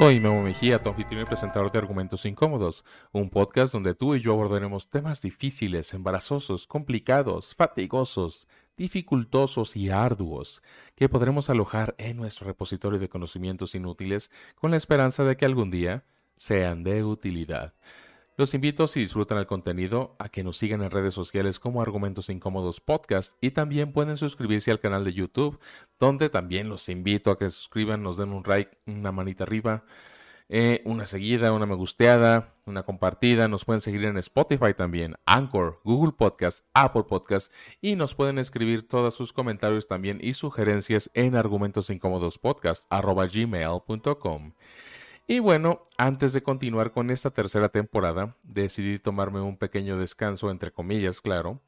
Soy Memo Mejía, tu anfitrión y presentador de Argumentos Incómodos, un podcast donde tú y yo abordaremos temas difíciles, embarazosos, complicados, fatigosos, dificultosos y arduos que podremos alojar en nuestro repositorio de conocimientos inútiles con la esperanza de que algún día sean de utilidad. Los invito, si disfrutan el contenido, a que nos sigan en redes sociales como Argumentos Incómodos Podcast y también pueden suscribirse al canal de YouTube, donde también los invito a que se suscriban, nos den un like, una manita arriba, eh, una seguida, una me gusteada, una compartida. Nos pueden seguir en Spotify también, Anchor, Google Podcast, Apple Podcast y nos pueden escribir todos sus comentarios también y sugerencias en argumentosincómodospodcast.gmail.com. Y bueno, antes de continuar con esta tercera temporada, decidí tomarme un pequeño descanso, entre comillas, claro,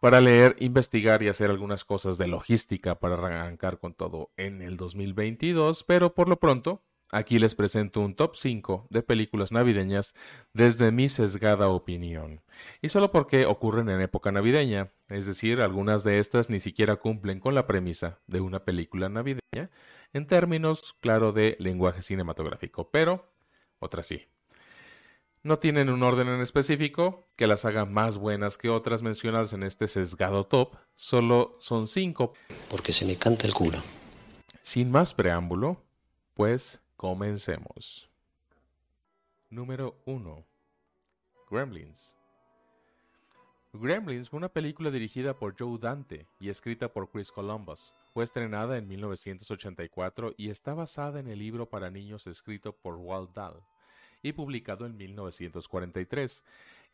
para leer, investigar y hacer algunas cosas de logística para arrancar con todo en el 2022, pero por lo pronto, aquí les presento un top 5 de películas navideñas desde mi sesgada opinión. Y solo porque ocurren en época navideña, es decir, algunas de estas ni siquiera cumplen con la premisa de una película navideña, en términos, claro, de lenguaje cinematográfico, pero otras sí. No tienen un orden en específico que las haga más buenas que otras mencionadas en este sesgado top, solo son cinco. Porque se me canta el culo. Sin más preámbulo, pues comencemos. Número 1. Gremlins. Gremlins fue una película dirigida por Joe Dante y escrita por Chris Columbus. Fue estrenada en 1984 y está basada en el libro para niños escrito por Walt Dahl y publicado en 1943.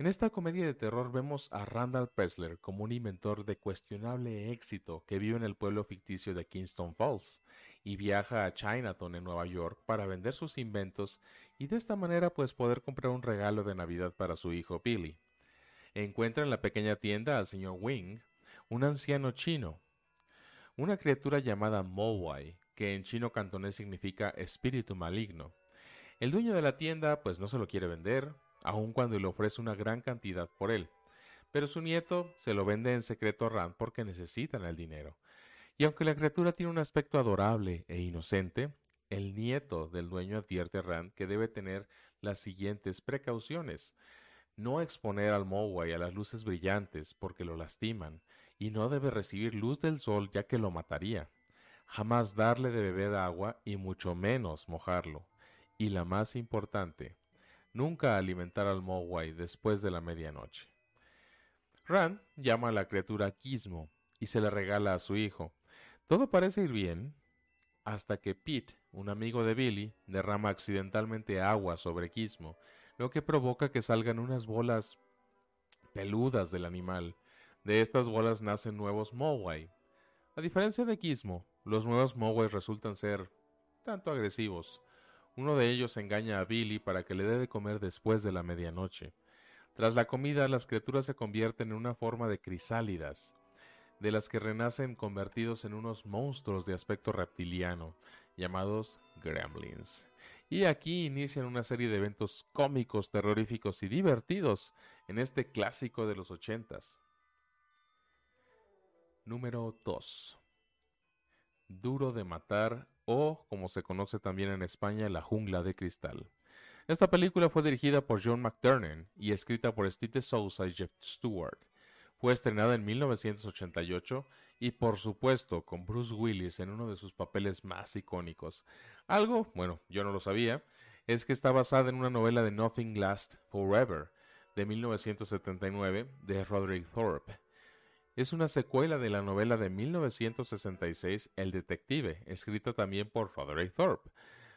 En esta comedia de terror vemos a Randall Pressler como un inventor de cuestionable éxito que vive en el pueblo ficticio de Kingston Falls y viaja a Chinatown en Nueva York para vender sus inventos y de esta manera pues poder comprar un regalo de Navidad para su hijo Billy. Encuentra en la pequeña tienda al señor Wing, un anciano chino una criatura llamada Mowai, que en chino cantonés significa espíritu maligno. El dueño de la tienda pues no se lo quiere vender, aun cuando le ofrece una gran cantidad por él. Pero su nieto se lo vende en secreto a Rand porque necesitan el dinero. Y aunque la criatura tiene un aspecto adorable e inocente, el nieto del dueño advierte a Rand que debe tener las siguientes precauciones. No exponer al Mowai a las luces brillantes porque lo lastiman, y no debe recibir luz del sol ya que lo mataría. Jamás darle de beber agua y mucho menos mojarlo. Y la más importante, nunca alimentar al Mowai después de la medianoche. Rand llama a la criatura Gizmo y se le regala a su hijo. Todo parece ir bien hasta que Pete, un amigo de Billy, derrama accidentalmente agua sobre Gizmo, lo que provoca que salgan unas bolas peludas del animal de estas bolas nacen nuevos Mowai. A diferencia de Gizmo, los nuevos Mowai resultan ser tanto agresivos. Uno de ellos engaña a Billy para que le dé de comer después de la medianoche. Tras la comida, las criaturas se convierten en una forma de crisálidas, de las que renacen convertidos en unos monstruos de aspecto reptiliano, llamados gremlins. Y aquí inician una serie de eventos cómicos, terroríficos y divertidos en este clásico de los ochentas. Número 2. Duro de matar o, como se conoce también en España, La jungla de cristal. Esta película fue dirigida por John McTernan y escrita por Steve Sousa y Jeff Stewart. Fue estrenada en 1988 y por supuesto con Bruce Willis en uno de sus papeles más icónicos. Algo, bueno, yo no lo sabía, es que está basada en una novela de Nothing Lasts Forever de 1979 de Roderick Thorpe es una secuela de la novela de 1966 El Detective, escrita también por Frederick Thorpe.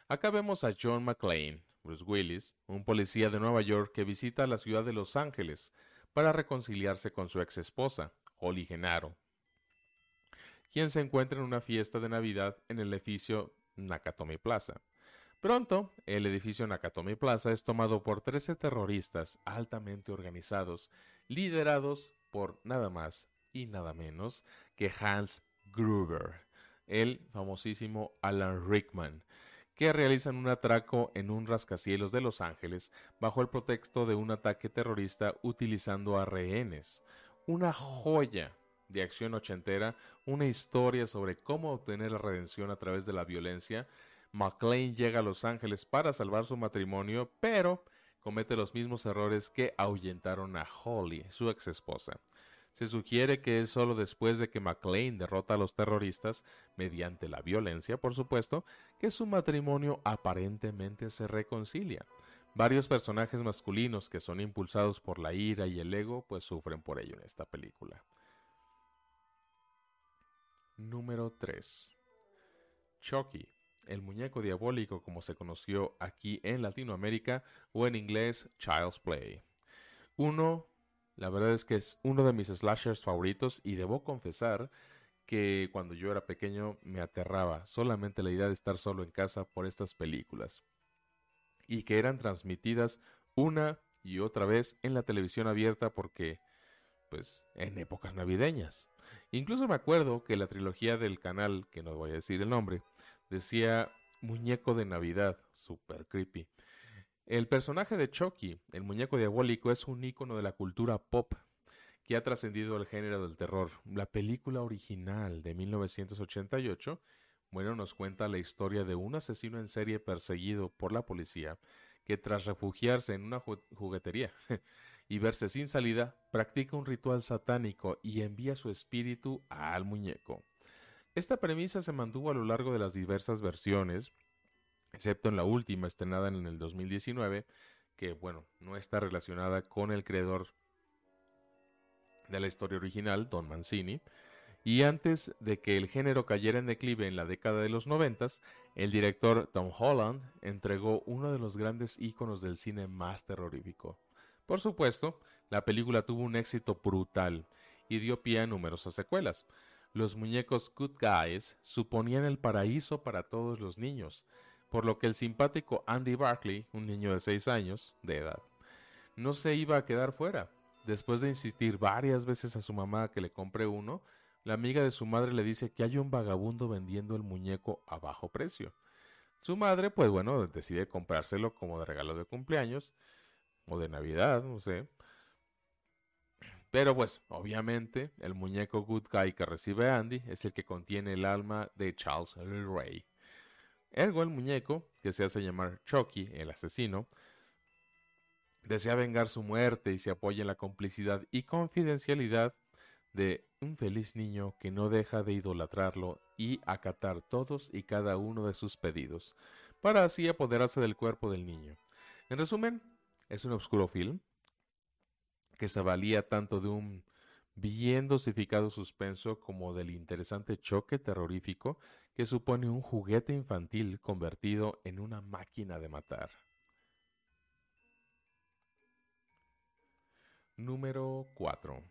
Acá vemos a John McClane, Bruce Willis, un policía de Nueva York que visita la ciudad de Los Ángeles para reconciliarse con su ex esposa, Holly Genaro, quien se encuentra en una fiesta de Navidad en el edificio Nakatomi Plaza. Pronto, el edificio Nakatomi Plaza es tomado por 13 terroristas altamente organizados, liderados por nada más y nada menos que Hans Gruber, el famosísimo Alan Rickman, que realizan un atraco en un rascacielos de Los Ángeles bajo el pretexto de un ataque terrorista utilizando a rehenes. Una joya de acción ochentera, una historia sobre cómo obtener la redención a través de la violencia, McLean llega a Los Ángeles para salvar su matrimonio, pero comete los mismos errores que ahuyentaron a Holly, su ex esposa. Se sugiere que es solo después de que McLean derrota a los terroristas, mediante la violencia, por supuesto, que su matrimonio aparentemente se reconcilia. Varios personajes masculinos que son impulsados por la ira y el ego, pues sufren por ello en esta película. Número 3. Chucky, el muñeco diabólico como se conoció aquí en Latinoamérica o en inglés Child's Play. Uno, la verdad es que es uno de mis slashers favoritos y debo confesar que cuando yo era pequeño me aterraba solamente la idea de estar solo en casa por estas películas y que eran transmitidas una y otra vez en la televisión abierta porque, pues, en épocas navideñas. Incluso me acuerdo que la trilogía del canal, que no voy a decir el nombre, decía Muñeco de Navidad, super creepy. El personaje de Chucky, el muñeco diabólico, es un icono de la cultura pop que ha trascendido el género del terror. La película original de 1988 bueno, nos cuenta la historia de un asesino en serie perseguido por la policía que tras refugiarse en una juguetería y verse sin salida, practica un ritual satánico y envía su espíritu al muñeco. Esta premisa se mantuvo a lo largo de las diversas versiones, excepto en la última estrenada en el 2019, que bueno, no está relacionada con el creador de la historia original, Don Mancini, y antes de que el género cayera en declive en la década de los noventas, el director Tom Holland entregó uno de los grandes íconos del cine más terrorífico. Por supuesto, la película tuvo un éxito brutal y dio pie a numerosas secuelas. Los muñecos Good Guys suponían el paraíso para todos los niños, por lo que el simpático Andy Barkley, un niño de 6 años de edad, no se iba a quedar fuera. Después de insistir varias veces a su mamá que le compre uno, la amiga de su madre le dice que hay un vagabundo vendiendo el muñeco a bajo precio. Su madre, pues bueno, decide comprárselo como de regalo de cumpleaños o de Navidad, no sé. Pero pues, obviamente, el muñeco Good Guy que recibe Andy es el que contiene el alma de Charles Ray. Ergo, el muñeco, que se hace llamar Chucky, el asesino, desea vengar su muerte y se apoya en la complicidad y confidencialidad de un feliz niño que no deja de idolatrarlo y acatar todos y cada uno de sus pedidos, para así apoderarse del cuerpo del niño. En resumen, es un oscuro film que se valía tanto de un bien dosificado suspenso como del interesante choque terrorífico que supone un juguete infantil convertido en una máquina de matar. Número 4.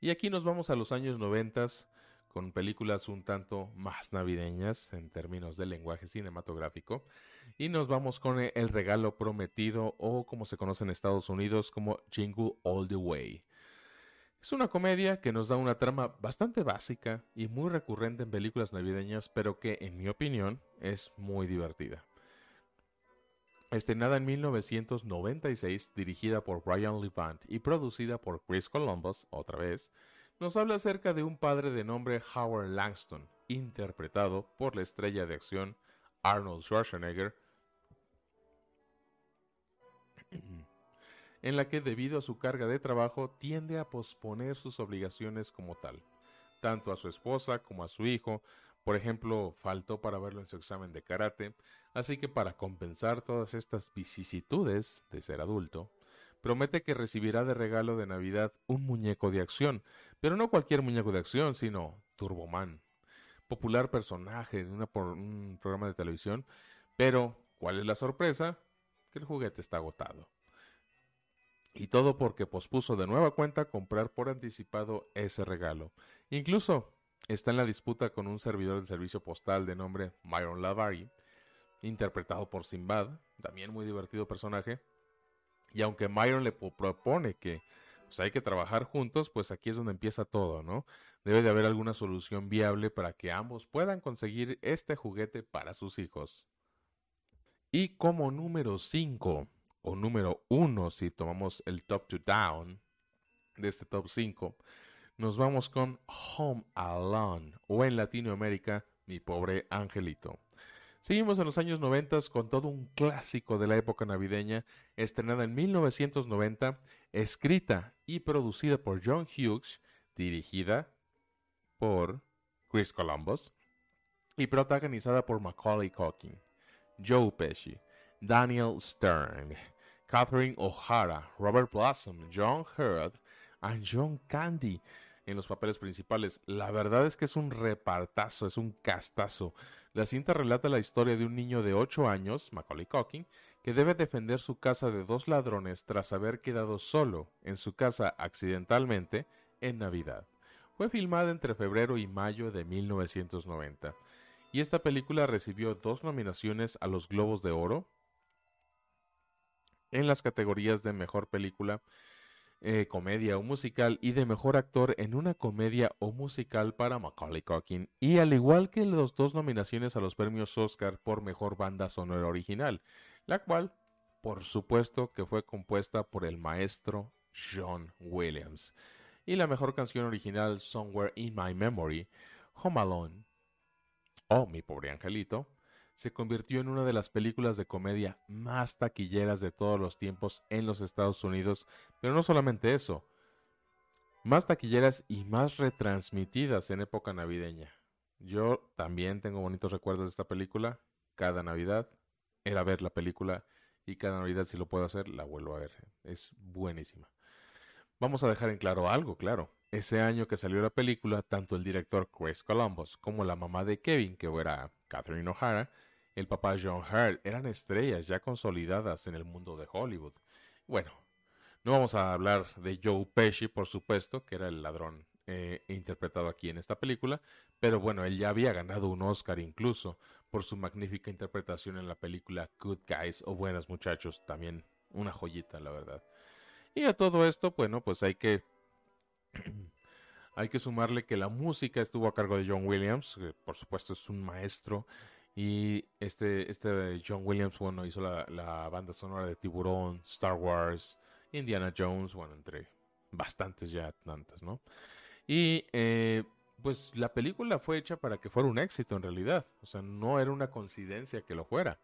Y aquí nos vamos a los años noventas con películas un tanto más navideñas en términos de lenguaje cinematográfico. Y nos vamos con El regalo prometido o como se conoce en Estados Unidos como Jingle All the Way. Es una comedia que nos da una trama bastante básica y muy recurrente en películas navideñas, pero que en mi opinión es muy divertida. Estrenada en 1996, dirigida por Brian Levant y producida por Chris Columbus, otra vez, nos habla acerca de un padre de nombre Howard Langston, interpretado por la estrella de acción Arnold Schwarzenegger, en la que debido a su carga de trabajo tiende a posponer sus obligaciones como tal, tanto a su esposa como a su hijo, por ejemplo, faltó para verlo en su examen de karate, así que para compensar todas estas vicisitudes de ser adulto, promete que recibirá de regalo de Navidad un muñeco de acción, pero no cualquier muñeco de acción, sino Turboman, popular personaje de un programa de televisión, pero ¿cuál es la sorpresa? Que el juguete está agotado. Y todo porque pospuso de nueva cuenta comprar por anticipado ese regalo. Incluso está en la disputa con un servidor del servicio postal de nombre Myron Lavari, interpretado por Simbad, también muy divertido personaje. Y aunque Myron le propone que pues, hay que trabajar juntos, pues aquí es donde empieza todo, ¿no? Debe de haber alguna solución viable para que ambos puedan conseguir este juguete para sus hijos. Y como número 5, o número 1 si tomamos el top to down de este top 5, nos vamos con Home Alone o en Latinoamérica Mi pobre angelito. Seguimos en los años 90 con todo un clásico de la época navideña, estrenada en 1990, escrita y producida por John Hughes, dirigida por Chris Columbus y protagonizada por Macaulay Culkin, Joe Pesci, Daniel Stern, Catherine O'Hara, Robert Blossom, John Hurt y John Candy en los papeles principales. La verdad es que es un repartazo, es un castazo. La cinta relata la historia de un niño de 8 años, Macaulay Culkin, que debe defender su casa de dos ladrones tras haber quedado solo en su casa accidentalmente en Navidad. Fue filmada entre febrero y mayo de 1990 y esta película recibió dos nominaciones a los Globos de Oro en las categorías de Mejor Película eh, comedia o musical y de mejor actor en una comedia o musical para Macaulay Culkin. Y al igual que las dos nominaciones a los premios Oscar por mejor banda sonora original, la cual por supuesto que fue compuesta por el maestro John Williams. Y la mejor canción original Somewhere in My Memory, Home Alone, oh mi pobre angelito, se convirtió en una de las películas de comedia más taquilleras de todos los tiempos en los Estados Unidos, pero no solamente eso, más taquilleras y más retransmitidas en época navideña. Yo también tengo bonitos recuerdos de esta película. Cada Navidad era ver la película y cada Navidad si lo puedo hacer la vuelvo a ver. Es buenísima. Vamos a dejar en claro algo, claro. Ese año que salió la película, tanto el director Chris Columbus como la mamá de Kevin, que era Catherine O'Hara, el papá John Hurt eran estrellas ya consolidadas en el mundo de Hollywood. Bueno, no vamos a hablar de Joe Pesci, por supuesto, que era el ladrón eh, interpretado aquí en esta película, pero bueno, él ya había ganado un Oscar incluso por su magnífica interpretación en la película Good Guys o Buenos Muchachos, también una joyita, la verdad. Y a todo esto, bueno, pues hay que hay que sumarle que la música estuvo a cargo de John Williams, que por supuesto es un maestro y este, este John Williams, bueno, hizo la, banda sonora de Tiburón, Star Wars, Indiana Jones, bueno, entre bastantes ya tantas, ¿no? Y eh, pues la película fue hecha para que fuera un éxito en realidad, o sea, no era una coincidencia que lo fuera.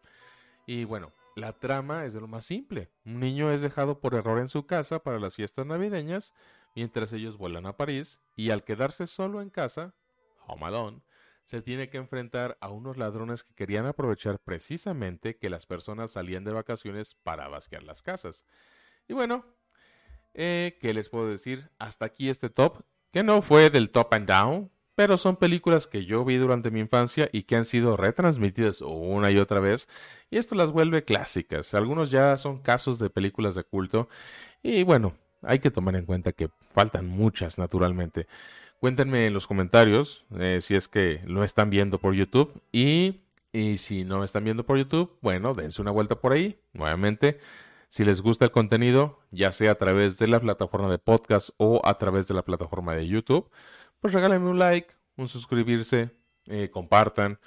Y bueno, la trama es de lo más simple. Un niño es dejado por error en su casa para las fiestas navideñas, mientras ellos vuelan a París, y al quedarse solo en casa, Home Alone, se tiene que enfrentar a unos ladrones que querían aprovechar precisamente que las personas salían de vacaciones para basquear las casas. Y bueno, eh, ¿qué les puedo decir? Hasta aquí este top, que no fue del top and down, pero son películas que yo vi durante mi infancia y que han sido retransmitidas una y otra vez, y esto las vuelve clásicas. Algunos ya son casos de películas de culto, y bueno, hay que tomar en cuenta que faltan muchas, naturalmente. Cuéntenme en los comentarios eh, si es que lo están viendo por YouTube y, y si no me están viendo por YouTube, bueno, dense una vuelta por ahí. Nuevamente, si les gusta el contenido, ya sea a través de la plataforma de podcast o a través de la plataforma de YouTube, pues regálenme un like, un suscribirse, eh, compartan.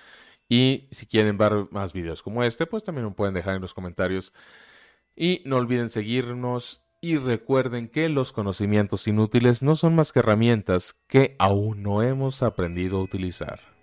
Y si quieren ver más videos como este, pues también lo pueden dejar en los comentarios. Y no olviden seguirnos y recuerden que los conocimientos inútiles no son más que herramientas que aún no hemos aprendido a utilizar.